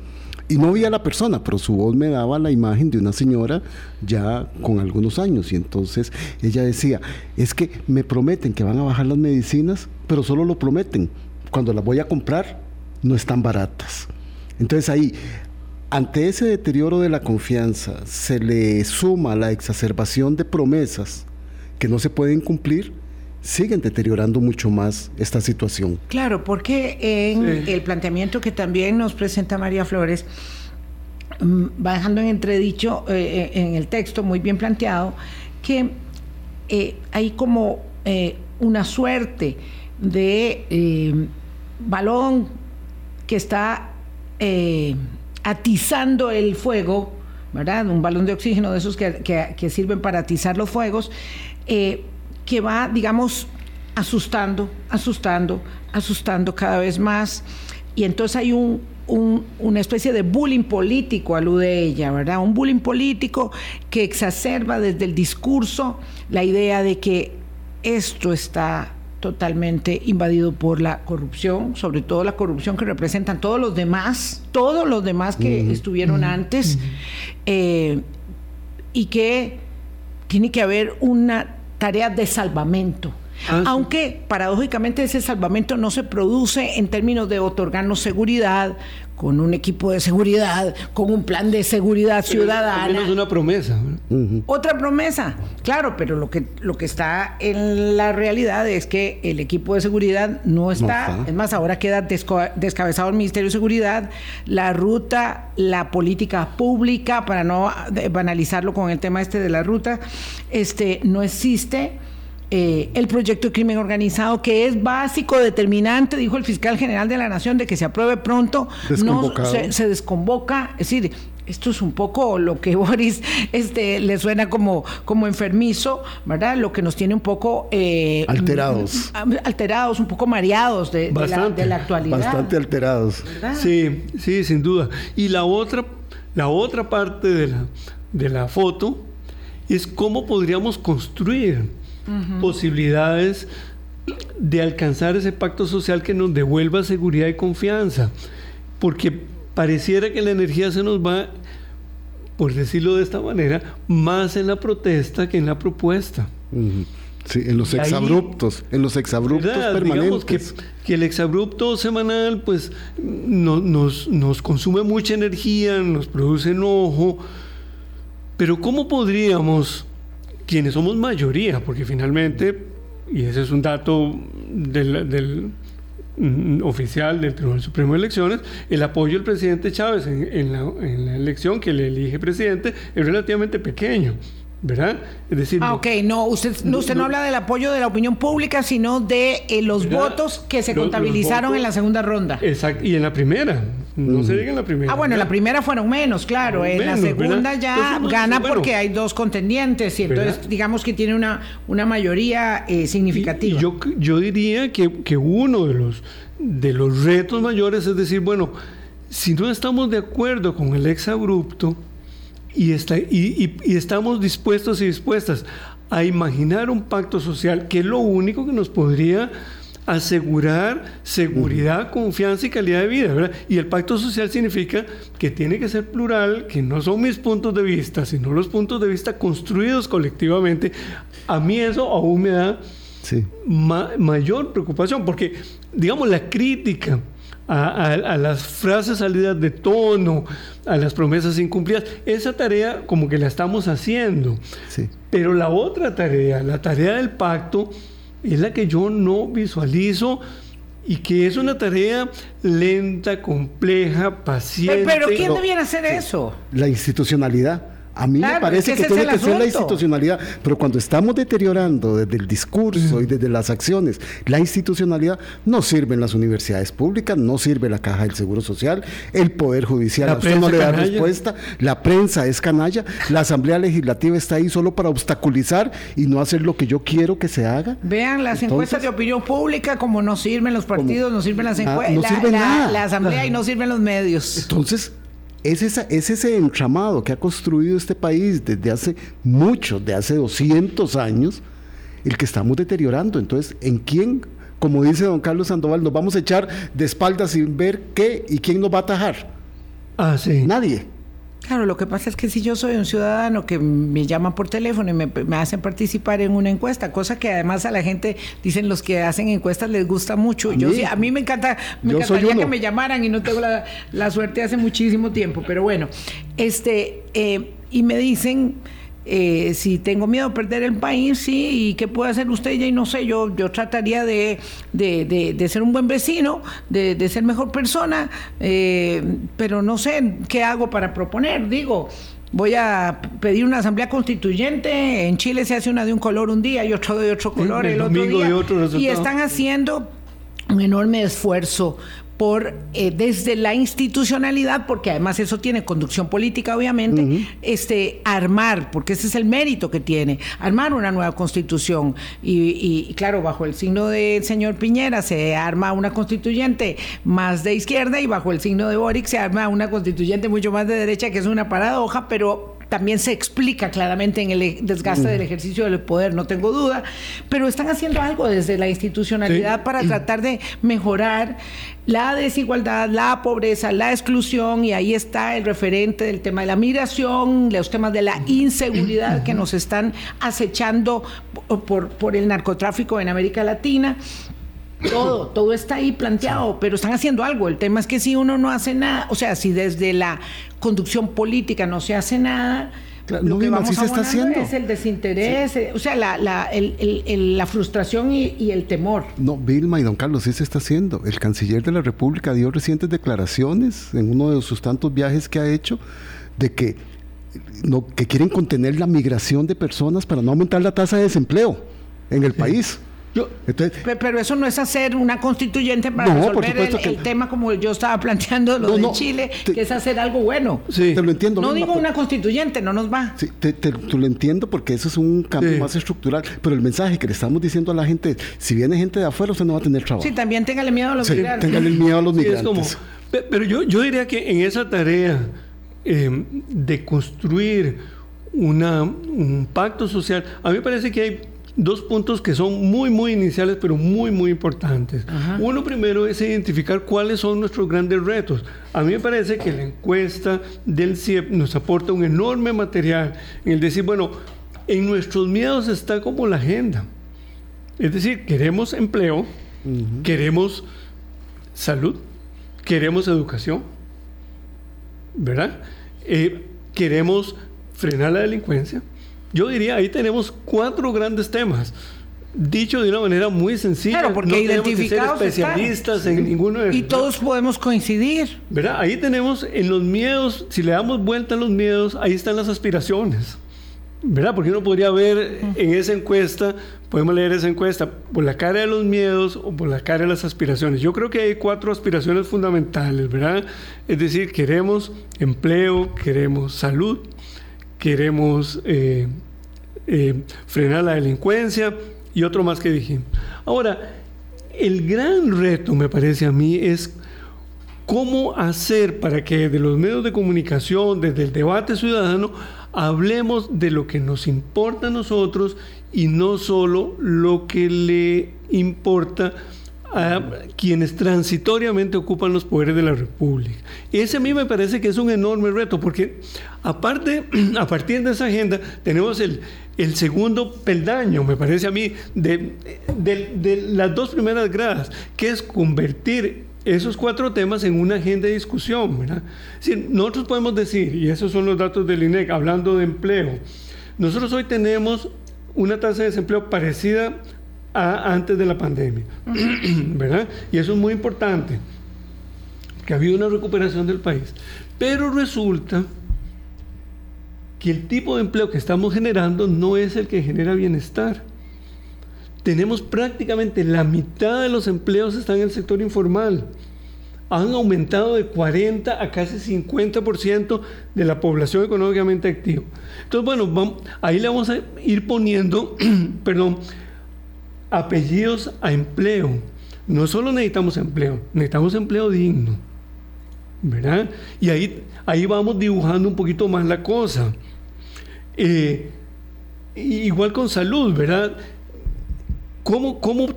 Y no vi a la persona, pero su voz me daba la imagen de una señora ya con algunos años. Y entonces ella decía, es que me prometen que van a bajar las medicinas, pero solo lo prometen. Cuando las voy a comprar, no están baratas. Entonces ahí, ante ese deterioro de la confianza, se le suma la exacerbación de promesas que no se pueden cumplir, siguen deteriorando mucho más esta situación. Claro, porque en Sí. el planteamiento que también nos presenta María Flores, mm, va dejando en entredicho eh, eh, en el texto muy bien planteado que eh, hay como eh, una suerte de eh, balón que está eh, atizando el fuego, ¿verdad? Un balón de oxígeno de esos que, que- sirven para atizar los fuegos, eh, que va, digamos, asustando, asustando, asustando cada vez más. Y entonces hay un- una especie de bullying político, alude ella, ¿verdad? Un bullying político que exacerba desde el discurso la idea de que esto está totalmente invadido por la corrupción, sobre todo la corrupción que representan todos los demás, todos los demás que estuvieron antes, eh, y que tiene que haber una tarea de salvamento. Ah, sí. Aunque paradójicamente ese salvamento no se produce en términos de otorgarnos seguridad, con un equipo de seguridad, con un plan de seguridad Al ciudadana. menos una promesa. Otra promesa, claro, pero lo que, lo que está en la realidad es que el equipo de seguridad no está. está. Es más, ahora queda descabezado el Ministerio de Seguridad, la ruta, la política pública, para no eh, banalizarlo con el tema este de la ruta, este, no existe. Eh, el proyecto de crimen organizado, que es básico, determinante, dijo el fiscal general de la Nación, de que se apruebe pronto, no se, se, desconvoca. Es decir, esto es un poco lo que Boris este, le suena como, como enfermizo, ¿verdad? Lo que nos tiene un poco... Eh, alterados. Alterados, un poco mareados de, la, actualidad. Bastante alterados. Sí, sí, sin duda. Y la otra, la otra parte de la, de la foto es cómo podríamos construir posibilidades de alcanzar ese pacto social que nos devuelva seguridad y confianza. Porque pareciera que la energía se nos va, por decirlo de esta manera, más en la protesta que en la propuesta. Sí, en los exabruptos, en los exabruptos permanentes. Que, que, el exabrupto semanal, pues, nos, nos consume mucha energía, nos produce enojo. Pero ¿cómo podríamos, quienes somos mayoría, porque finalmente, y ese es un dato del Mm, oficial del Tribunal Supremo de Elecciones, el apoyo del presidente Chávez en, la, elección que le elige presidente es relativamente pequeño. ¿Verdad? Es decir, ah, ok, no, usted no, usted no, habla del apoyo de la opinión pública, sino de eh, los votos que se contabilizaron en la segunda ronda. Exacto, y en la primera, no se diga en la primera. Ah, bueno, en la primera fueron menos, claro, en la segunda ya gana porque hay dos contendientes y entonces digamos que tiene una, una mayoría eh, significativa. yo, yo diría que, que uno de los, de los retos mayores es decir, bueno, si no estamos de acuerdo con el exabrupto, y, está, y, estamos dispuestos y dispuestas a imaginar un pacto social que es lo único que nos podría asegurar seguridad, confianza y calidad de vida. Y el pacto social significa que tiene que ser plural, que no son mis puntos de vista, sino los puntos de vista construidos colectivamente. A mí eso aún me da mayor preocupación, porque, digamos, la crítica a, las frases salidas de tono, a las promesas incumplidas. Esa tarea como que la estamos haciendo. Pero la otra tarea, la tarea del pacto, es la que yo no visualizo y que es una tarea lenta, compleja, paciente. Pero, ¿quién debiera hacer eso? La institucionalidad. A mí me parece que, tiene que ser la institucionalidad, pero cuando estamos deteriorando desde el discurso y desde las acciones la institucionalidad, no sirven las universidades públicas, no sirve la caja del Seguro Social, el Poder Judicial a usted no le da respuesta, la prensa es canalla, la Asamblea Legislativa está ahí solo para obstaculizar y no hacer lo que yo quiero que se haga. Vean las encuestas de opinión pública, como no sirven los partidos, no sirven las encuestas, la Asamblea y no sirven los medios. Entonces, es, esa, es ese entramado que ha construido este país desde hace mucho, de hace 200 años, el que estamos deteriorando. Entonces, ¿en quién, como dice don Carlos Sandoval, nos vamos a echar de espaldas sin ver qué y quién nos va a atajar? Ah, sí. Nadie. Claro, lo que pasa es que si yo soy un ciudadano que me llaman por teléfono y me, hacen participar en una encuesta, cosa que además a la gente, dicen los que hacen encuestas, les gusta mucho. A yo mí, a mí me encanta, me encantaría que me llamaran y no tengo la, suerte hace muchísimo tiempo, pero bueno, este, eh, y me dicen eh, si tengo miedo a perder el país, sí, y qué puede hacer usted, y no sé, yo, yo trataría de, ser un buen vecino, de, ser mejor persona, eh, pero no sé qué hago para proponer, digo. Voy a pedir una asamblea constituyente. En Chile se hace una de un color un día y otro de otro color el, otro día. y están haciendo un enorme esfuerzo por eh, desde la institucionalidad, porque además eso tiene conducción política, obviamente, este armar, porque ese es el mérito que tiene, armar una nueva constitución. Y, claro, bajo el signo del señor Piñera se arma una constituyente más de izquierda y bajo el signo de Boric se arma una constituyente mucho más de derecha, que es una paradoja, pero también se explica claramente en el e, desgaste del ejercicio del poder, no tengo duda, pero están haciendo algo desde la institucionalidad para tratar de mejorar la desigualdad, la pobreza, la exclusión, y ahí está el referente del tema de la migración, los temas de la inseguridad que nos están acechando por, por el narcotráfico en América Latina. Todo, todo está ahí planteado, pero están haciendo algo. El tema es que si uno no hace nada, o sea, si desde la conducción política no se hace nada, lo que vamos se está haciendo. es el desinterés, o sea, la, la, el, la frustración y, el temor. No, Vilma y don Carlos, sí se está haciendo. El canciller de la República dio recientes declaraciones en uno de sus tantos viajes que ha hecho de que, no, que quieren contener la migración de personas para no aumentar la tasa de desempleo. en el país pero eso no es hacer una constituyente para resolver el, tema como yo estaba planteando lo de Chile, que es hacer algo bueno. Sí, te lo entiendo. No digo una constituyente, no nos va. Sí, te, lo entiendo porque eso es un cambio más estructural, pero el mensaje que le estamos diciendo a la gente, si viene gente de afuera, usted no va a tener trabajo. Sí, también téngale miedo a los migrantes. Téngale miedo a los migrantes. pero yo, yo diría que en esa tarea eh, de construir una, un pacto social, a mí me parece que hay dos puntos que son muy, muy iniciales, pero muy, muy importantes. Uno primero es identificar cuáles son nuestros grandes retos. A mí me parece que la encuesta del CIEP nos aporta un enorme material en el decir, bueno, en nuestros miedos está como la agenda. Es decir, queremos empleo, queremos salud, queremos educación, ¿verdad? Eh, queremos frenar la delincuencia, yo diría, ahí tenemos cuatro grandes temas. Dicho de una manera muy sencilla, claro, porque no identificados especialistas en ninguno de Y todos podemos coincidir. ¿Verdad? Ahí tenemos en los miedos, si le damos vuelta a los miedos, ahí están las aspiraciones. ¿Verdad? Porque uno podría ver en esa encuesta, podemos leer esa encuesta por la cara de los miedos o por la cara de las aspiraciones. Yo creo que hay cuatro aspiraciones fundamentales, ¿verdad? Es decir, queremos empleo, queremos salud, queremos eh, eh, frenar la delincuencia y otro más que dije. Ahora, el gran reto, me parece a mí, es cómo hacer para que de los medios de comunicación, desde el debate ciudadano, hablemos de lo que nos importa a nosotros y no solo lo que le importa a quienes transitoriamente ocupan los poderes de la República. Ese a mí me parece que es un enorme reto, porque aparte, a partir de esa agenda, tenemos el, el segundo peldaño, me parece a mí, de, de, las dos primeras gradas, que es convertir esos cuatro temas en una agenda de discusión. nosotros podemos decir, y esos son los datos del INEC, hablando de empleo, nosotros hoy tenemos una tasa de desempleo parecida antes de la pandemia, ¿verdad? Y eso es muy importante, que ha habido una recuperación del país. Pero resulta que el tipo de empleo que estamos generando no es el que genera bienestar. Tenemos prácticamente la mitad de los empleos están en el sector informal. Han aumentado de 40 a casi 50% de la población económicamente activa. Entonces, bueno, ahí le vamos a ir poniendo, perdón, apellidos a empleo. No solo necesitamos empleo, necesitamos empleo digno. ¿Verdad? Y ahí, ahí vamos dibujando un poquito más la cosa. Eh, igual con salud, ¿verdad? ¿Cómo, ¿Cómo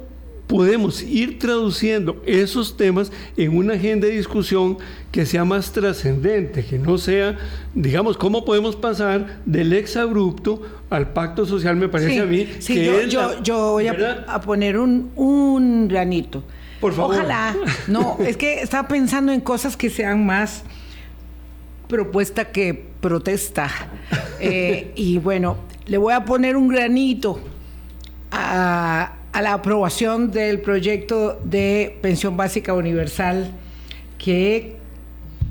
podemos ir traduciendo esos temas en una agenda de discusión que sea más trascendente, que no sea, digamos, cómo podemos pasar del exabrupto al pacto social, me parece a mí. Sí, yo, yo, voy a, poner un, un granito. Por favor. Ojalá. No, es que estaba pensando en cosas que sean más propuesta que protesta. Eh, y bueno, le voy a poner un granito a, la aprobación del proyecto de pensión básica universal que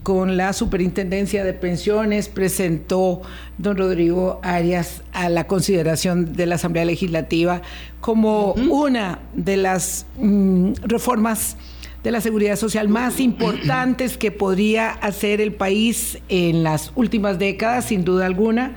con la Superintendencia de Pensiones presentó don Rodrigo Arias a la consideración de la Asamblea Legislativa como una de las mm, reformas de la seguridad social más importantes que podría hacer el país en las últimas décadas, sin duda alguna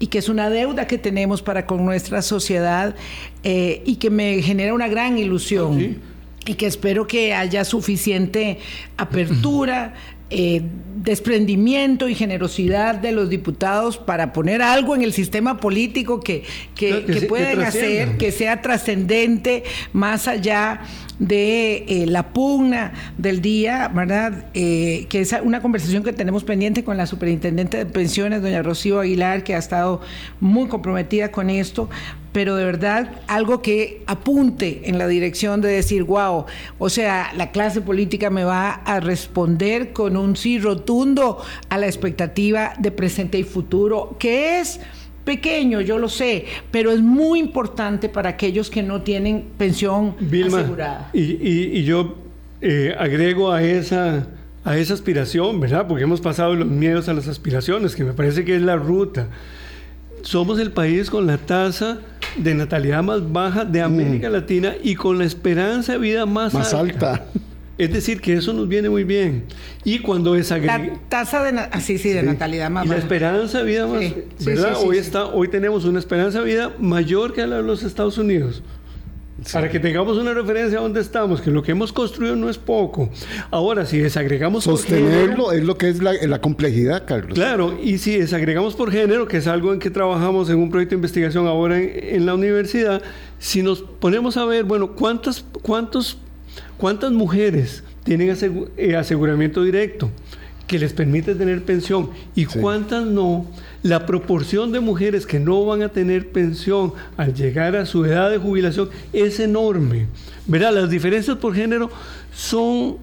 y que es una deuda que tenemos para con nuestra sociedad eh, y que me genera una gran ilusión. Y que espero que haya suficiente apertura, eh, desprendimiento y generosidad de los diputados para poner algo en el sistema político que, que, pueden hacer, que sea trascendente más allá de eh, la pugna del día, ¿verdad? Eh, que es una conversación que tenemos pendiente con la superintendente de pensiones, doña Rocío Aguilar, que ha estado muy comprometida con esto, pero de verdad algo que apunte en la dirección de decir, wow, o sea, la clase política me va a responder con un sí rotundo a la expectativa de presente y futuro, que es pequeño, yo lo sé, pero es muy importante para aquellos que no tienen pensión asegurada. Y, yo eh, agrego a esa, a esa aspiración, ¿verdad? Porque hemos pasado los miedos a las aspiraciones, que me parece que es la ruta. Somos el país con la tasa de natalidad más baja de América Latina y con la esperanza de vida más, más alta. Es decir, que eso nos viene muy bien. Y cuando es La tasa de, ah, sí, sí, de natalidad más y la esperanza de vida más, ¿verdad? hoy, está, hoy tenemos una esperanza de vida mayor que la de los Estados Unidos. Para que tengamos una referencia a dónde estamos, que lo que hemos construido no es poco. Ahora, si desagregamos Sostenerlo es lo que es la, complejidad, Carlos. Claro, y si desagregamos por género, que es algo en que trabajamos en un proyecto de investigación ahora en, en la universidad, si nos ponemos a ver, bueno, ¿cuántas, cuántos ¿Cuántas mujeres tienen eh, aseguramiento directo que les permite tener pensión y cuántas no? La proporción de mujeres que no van a tener pensión al llegar a su edad de jubilación es enorme. Verá, las diferencias por género son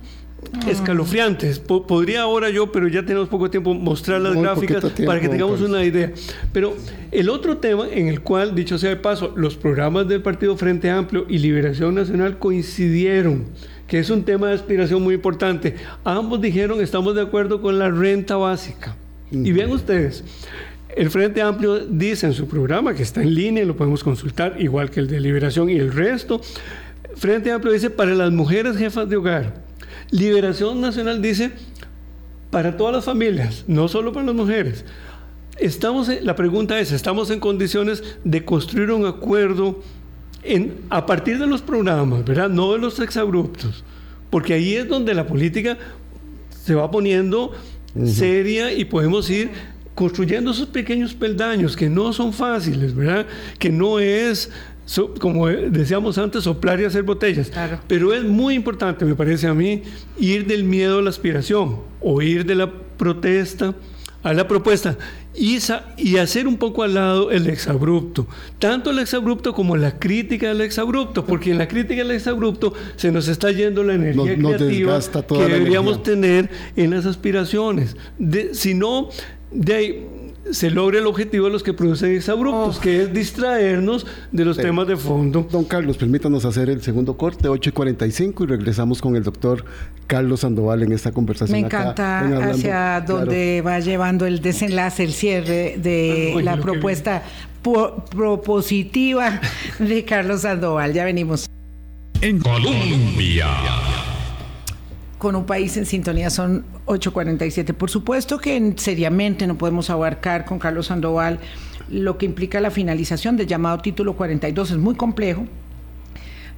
ah. escalofriantes. podría ahora yo, pero ya tenemos poco tiempo, mostrar las gráficas para que tengamos una idea. Pero el otro tema en el cual, dicho sea de paso, los programas del Partido Frente Amplio y Liberación Nacional coincidieron, que es un tema de aspiración muy importante. Ambos dijeron, estamos de acuerdo con la renta básica. Y vean ustedes, el Frente Amplio dice en su programa, que está en línea, lo podemos consultar, igual que el de Liberación y el resto. Frente Amplio dice para las mujeres jefas de hogar. Liberación Nacional dice para todas las familias, no solo para las mujeres. Estamos, la pregunta es, ¿estamos en condiciones de construir un acuerdo en, a partir de los programas, ¿verdad? No de los exabruptos, porque ahí es donde la política se va poniendo seria y podemos ir construyendo esos pequeños peldaños que no son fáciles, ¿verdad? Que no es, como decíamos antes, soplar y hacer botellas. Pero es muy importante, me parece a mí, ir del miedo a la aspiración o ir de la protesta a la propuesta y, y, hacer un poco al lado el exabrupto. Tanto el exabrupto como la crítica del exabrupto, porque en la crítica del exabrupto se nos está yendo la energía creativa que deberíamos tener en las aspiraciones. De, si no, de ahí, se logra el objetivo de los que producen exabruptos, oh. que es distraernos de los temas de fondo. Don Carlos, permítanos hacer el segundo corte, 8 y 45, y regresamos con el doctor Carlos Sandoval en esta conversación. Me encanta hacia donde va llevando el desenlace, el cierre de ah, la propuesta propositiva de Carlos Sandoval. Ya venimos. En Colombia con un país en sintonía son 8.47. Por supuesto que seriamente no podemos abarcar con Carlos Sandoval lo que implica la finalización del llamado título 42. Es muy complejo,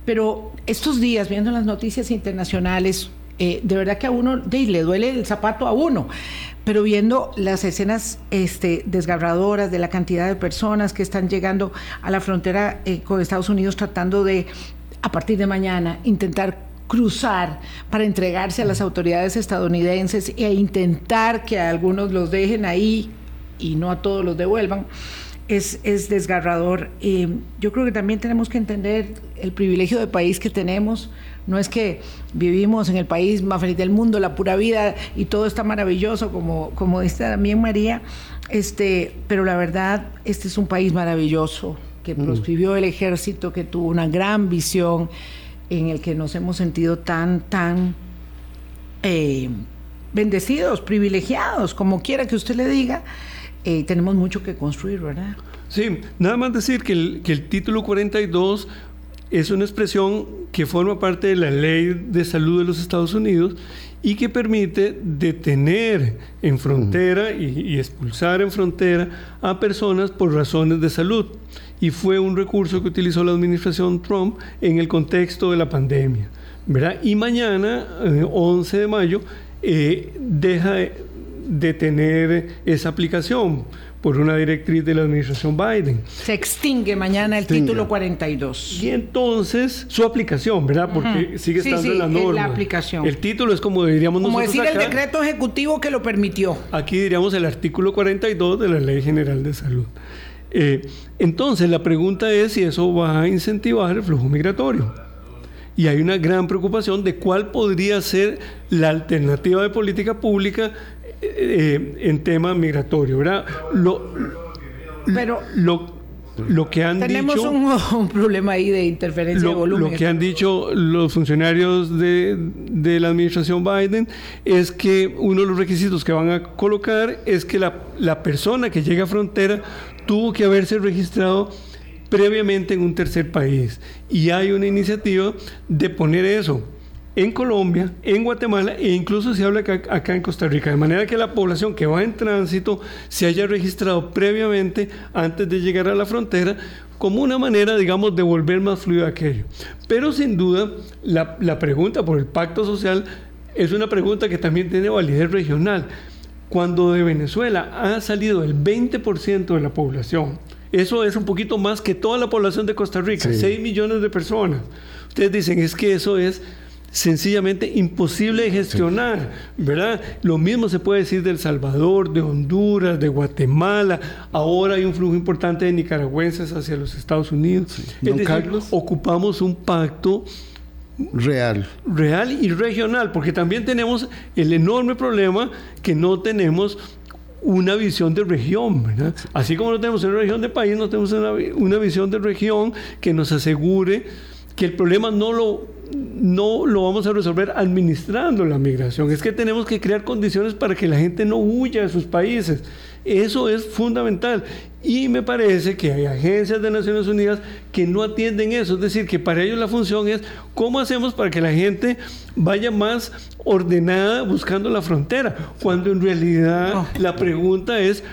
pero estos días, viendo las noticias internacionales, eh, de verdad que a uno le duele el zapato a uno, pero viendo las escenas este, desgarradoras de la cantidad de personas que están llegando a la frontera eh, con Estados Unidos tratando de, a partir de mañana, intentar cruzar para entregarse a las autoridades estadounidenses e intentar que a algunos los dejen ahí y no a todos los devuelvan, es, es desgarrador. yo creo que también tenemos que entender el privilegio de país que tenemos. No es que vivimos en el país más feliz del mundo, la pura vida y todo está maravilloso, como, como dice también María, este, pero la verdad, este es un país maravilloso, que mm. proscribió el ejército, que tuvo una gran visión, en el que nos hemos sentido tan, tan eh, bendecidos, privilegiados, como quiera que usted le diga, eh, tenemos mucho que construir, ¿verdad? Sí, nada más decir que el, título 42 es una expresión que forma parte de la ley de salud de los Estados Unidos y que permite detener en frontera y, expulsar en frontera a personas por razones de salud. Y fue un recurso que utilizó la administración Trump en el contexto de la pandemia. ¿verdad? Y mañana, 11 eh, de mayo, eh, deja de tener esa aplicación por una directriz de la administración Biden. Se extingue mañana el título 42. Y entonces su aplicación, ¿verdad? Porque sigue estando en la norma. La aplicación. El título es como diríamos como nosotros. Como decir el decreto ejecutivo que lo permitió. Aquí diríamos el artículo 42 de la Ley General de Salud. Eh, entonces la pregunta es si eso va a incentivar el flujo migratorio. Y hay una gran preocupación de cuál podría ser la alternativa de política pública eh, en tema migratorio, ¿verdad? Lo, Pero lo, que han tenemos dicho... Tenemos un, problema ahí de interferencia de volumen. Lo que han dicho los funcionarios de, de, la administración Biden es que uno de los requisitos que van a colocar es que la, la persona que llega a frontera tuvo que haberse registrado previamente en un tercer país. Y hay una iniciativa de poner eso en Colombia, en Guatemala e incluso se habla acá, en Costa Rica, de manera que la población que va en tránsito se haya registrado previamente antes de llegar a la frontera como una manera, digamos, de volver más fluido aquello. Pero sin duda, la pregunta por el pacto social es una pregunta que también tiene validez regional. Cuando de Venezuela ha salido el 20% de la población, eso es un poquito más que toda la población de Costa Rica, sí. 6 millones de personas. Ustedes dicen, es que eso es sencillamente imposible de gestionar, ¿verdad? Lo mismo se puede decir de El Salvador, de Honduras, de Guatemala. Ahora hay un flujo importante de nicaragüenses hacia los Estados Unidos. Sí. Es decir, Carlos? ocupamos un pacto real. Real y regional, porque también tenemos el enorme problema que no tenemos una visión de región, ¿verdad? Así como no tenemos una región de país, no tenemos una, una visión de región que nos asegure que el problema no lo, no lo vamos a resolver administrando la migración. Es que tenemos que crear condiciones para que la gente no huya de sus países. Eso es fundamental. Y me parece que hay agencias de Naciones Unidas que no atienden eso. Es decir, que para ellos la función es cómo hacemos para que la gente vaya más ordenada buscando la frontera. Cuando en realidad oh. la pregunta es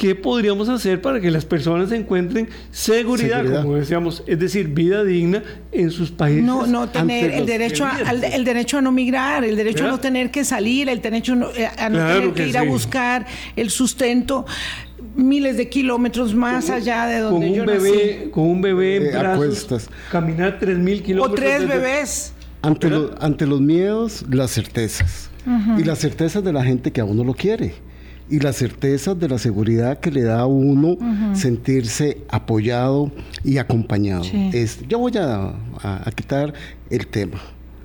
¿qué podríamos hacer para que las personas encuentren seguridad, seguridad, como decíamos, es decir, vida digna en sus países? No, no tener el derecho, a, al, el derecho a no migrar, el derecho ¿verdad? a no tener que salir, el derecho no, eh, a no claro tener que, que ir sí. a buscar el sustento miles de kilómetros más con, allá de donde con un yo bebé, nací. Con un bebé en Eh, brazos, acuestas. caminar 3.000 kilómetros. O tres bebés. Ante, lo- ante los miedos, las certezas. Y las certezas de la gente que a uno lo quiere. Y las certezas de la seguridad que le da a uno sentirse apoyado y acompañado. Sí. Este, yo voy a, a- a quitar el tema.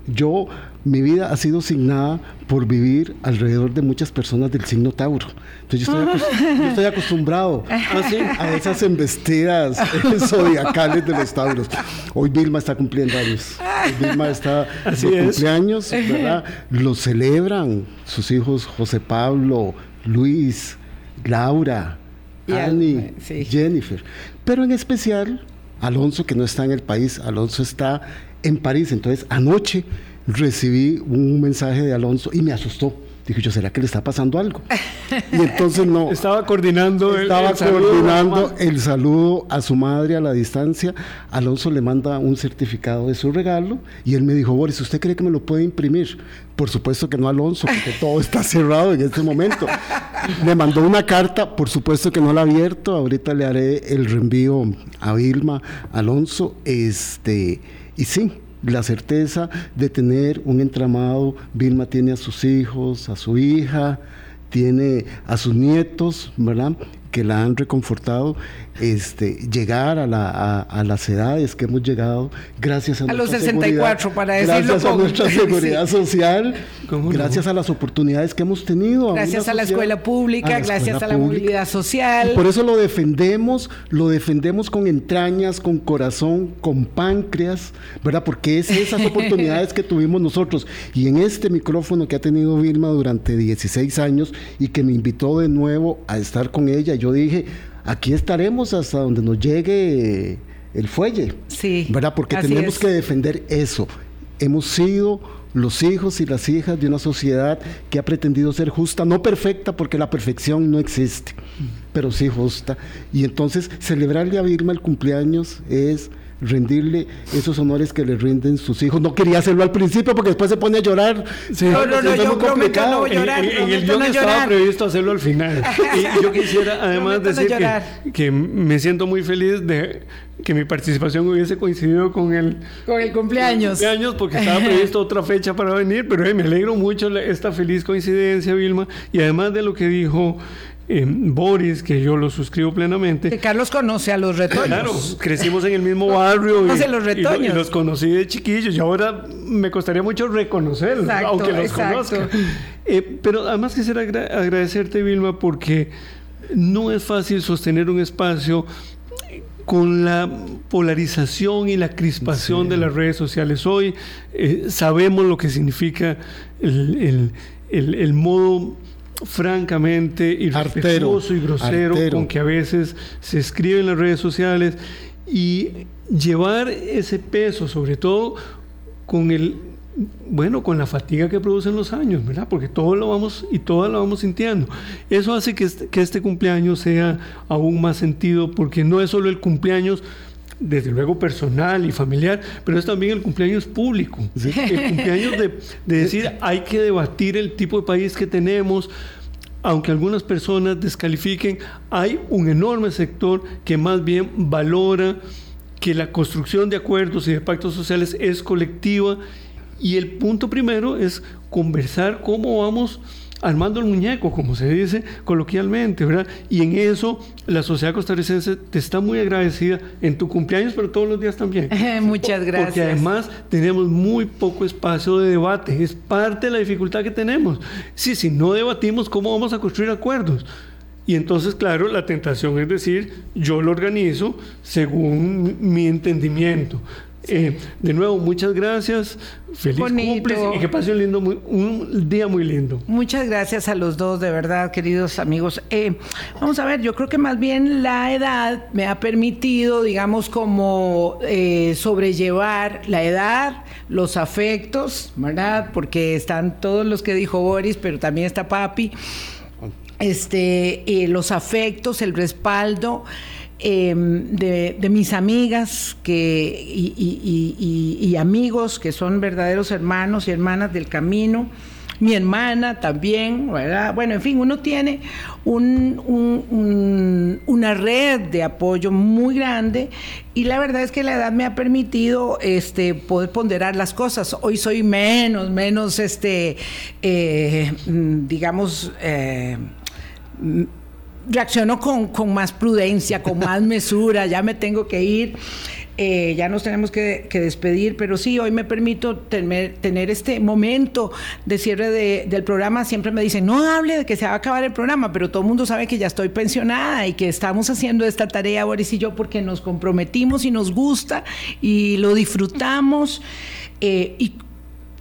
Yo, mi vida ha sido signada por vivir alrededor de muchas personas del signo Tauro. Entonces yo estoy, acos- yo estoy acostumbrado a esas embestidas zodiacales de los Tauros. Hoy Vilma está cumpliendo años. Hoy Vilma está de es. cumpleaños, ¿verdad? Lo celebran sus hijos José Pablo, Luis, Laura, Annie, sí. Jennifer. Pero en especial, Alonso, que no está en el país, Alonso está en París. Entonces, anoche recibí un mensaje de Alonso y me asustó. Dije, yo, ¿será que le está pasando algo? Y entonces no. Estaba coordinando el- Estaba el saludo, coordinando mamá. el saludo a su madre a la distancia. Alonso le manda un certificado de su regalo y él me dijo, Boris, ¿usted cree que me lo puede imprimir? Por supuesto que no, Alonso, porque todo está cerrado en este momento. Le mandó una carta, por supuesto que no la ha abierto. Ahorita le haré el reenvío a Vilma, Alonso. Este, y sí, la certeza de tener un entramado. Vilma tiene a sus hijos, a su hija, tiene a sus nietos, ¿verdad? Que la han reconfortado. Este, llegar a, la, a, a las edades que hemos llegado, gracias a, A los nuestra 64, seguridad, para decirlo Gracias a con- nuestra seguridad social, ¿Cómo no? gracias a las oportunidades que hemos tenido. Gracias a la escuela pública, la gracias escuela a la pública. movilidad social. Y por eso lo defendemos, lo defendemos con entrañas, con corazón, con páncreas, ¿verdad? Porque es esas oportunidades que tuvimos nosotros. Y en este micrófono que ha tenido Vilma durante 16 años y que me invitó de nuevo a estar con ella, yo dije, aquí estaremos hasta donde nos llegue el fuelle. Sí, ¿Verdad? Porque tenemos es. que defender eso. Hemos sido los hijos y las hijas de una sociedad que ha pretendido ser justa, no perfecta, porque la perfección no existe, pero sí justa. Y entonces celebrarle a Vilma el cumpleaños es rendirle esos honores que le rinden sus hijos. No quería hacerlo al principio porque después se pone a llorar. Sí. No, no, no, Es muy yo prometo complicado. no llorar. En, en- en el guion no estaba llorar. previsto hacerlo al final. Y, yo quisiera además Prometo decir que, que me siento muy feliz de que mi participación hubiese coincidido con el Con el cumpleaños. años porque estaba previsto otra fecha para venir, pero eh, me alegro mucho la- esta feliz coincidencia, Vilma, y además de lo que dijo eh, Boris, que yo lo suscribo plenamente. Que Carlos conoce a los retoños. Claro, crecimos en el mismo barrio y, los y lo- y retoños. los conocí de chiquillos y ahora me costaría mucho reconocerlos, Exacto, aunque los exacto. conozca. Eh, pero además quisiera agra- agradecerte, Vilma, porque no es fácil sostener un espacio con la polarización y la crispación de las redes sociales. Hoy eh, sabemos lo que significa el, el- el- el modo francamente irrespetuoso y grosero artero. con que a veces se escribe en las redes sociales y llevar ese peso, sobre todo con el bueno, con la fatiga que producen los años, ¿verdad? Porque todo lo vamos y todas lo vamos sintiendo. Eso hace que este, que este cumpleaños sea aún más sentido, porque no es solo el cumpleaños desde luego personal y familiar, pero es también el cumpleaños público. El cumpleaños de, de, decir hay que debatir el tipo de país que tenemos. Aunque algunas personas descalifiquen, hay un enorme sector que más bien valora que la construcción de acuerdos y de pactos sociales es colectiva y el punto primero es conversar cómo vamos armando el muñeco, como se dice coloquialmente, ¿verdad? Y en eso la sociedad costarricense te está muy agradecida en tu cumpleaños, pero todos los días también. Muchas gracias. Porque además tenemos muy poco espacio de debate, es parte de la dificultad que tenemos. Sí, si no debatimos, ¿cómo vamos a construir acuerdos? Y entonces, claro, la tentación es decir, yo lo organizo según mi entendimiento. Eh, de nuevo, muchas gracias. Feliz cumple y que pase un, lindo, un día muy lindo. Muchas gracias a los dos, de verdad, queridos amigos. Eh, vamos a ver, yo creo que más bien la edad me ha permitido, digamos, como eh, sobrellevar la edad, los afectos, ¿verdad? Porque están todos los que dijo Boris, pero también está Papi. Este, los afectos, el respaldo. Em, de, mis amigas que, y, amigos que son verdaderos hermanos y hermanas del camino. Mi hermana también, ¿verdad? Bueno, en fin, uno tiene un, una red de apoyo muy grande y la verdad es que la edad me ha permitido este, poder ponderar las cosas. Hoy soy menos, menos, este, eh, digamos, eh, reacciono con, más prudencia, con más mesura, ya me tengo que ir. Eh, ya nos tenemos que, despedir, pero sí, hoy me permito tener, tener este momento de cierre del programa. Siempre me dicen, no hable de que se va a acabar el programa, pero todo el mundo sabe que ya estoy pensionada y que estamos haciendo esta tarea, Boris y yo, porque nos comprometimos y nos gusta y lo disfrutamos. Eh, y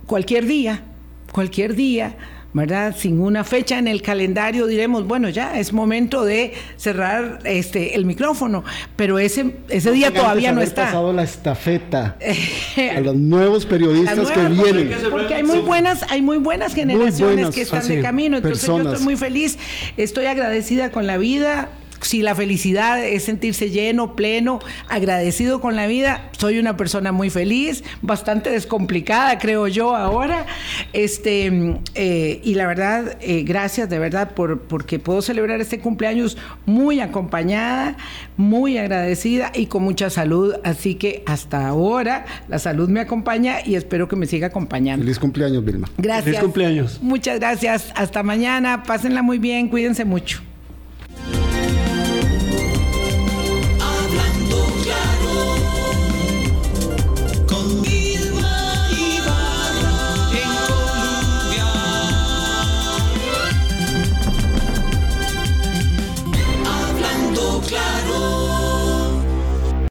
cualquier día, cualquier día ¿verdad? Sin una fecha en el calendario diremos, bueno, ya es momento de cerrar este el micrófono, pero ese ese día todavía no está. pasado la estafeta a los nuevos periodistas que vienen. Porque hay muy buenas, hay muy buenas generaciones que están de camino, entonces yo estoy muy feliz, estoy agradecida con la vida, si la felicidad es sentirse lleno, pleno, agradecido con la vida, soy una persona muy feliz, bastante descomplicada, creo yo, ahora. Este, eh, y la verdad, eh, gracias de verdad por porque puedo celebrar este cumpleaños muy acompañada, muy agradecida y con mucha salud. Así que hasta ahora la salud me acompaña y espero que me siga acompañando. Feliz cumpleaños, Vilma. Gracias. Feliz cumpleaños. Muchas gracias. Hasta mañana. Pásenla muy bien. Cuídense mucho.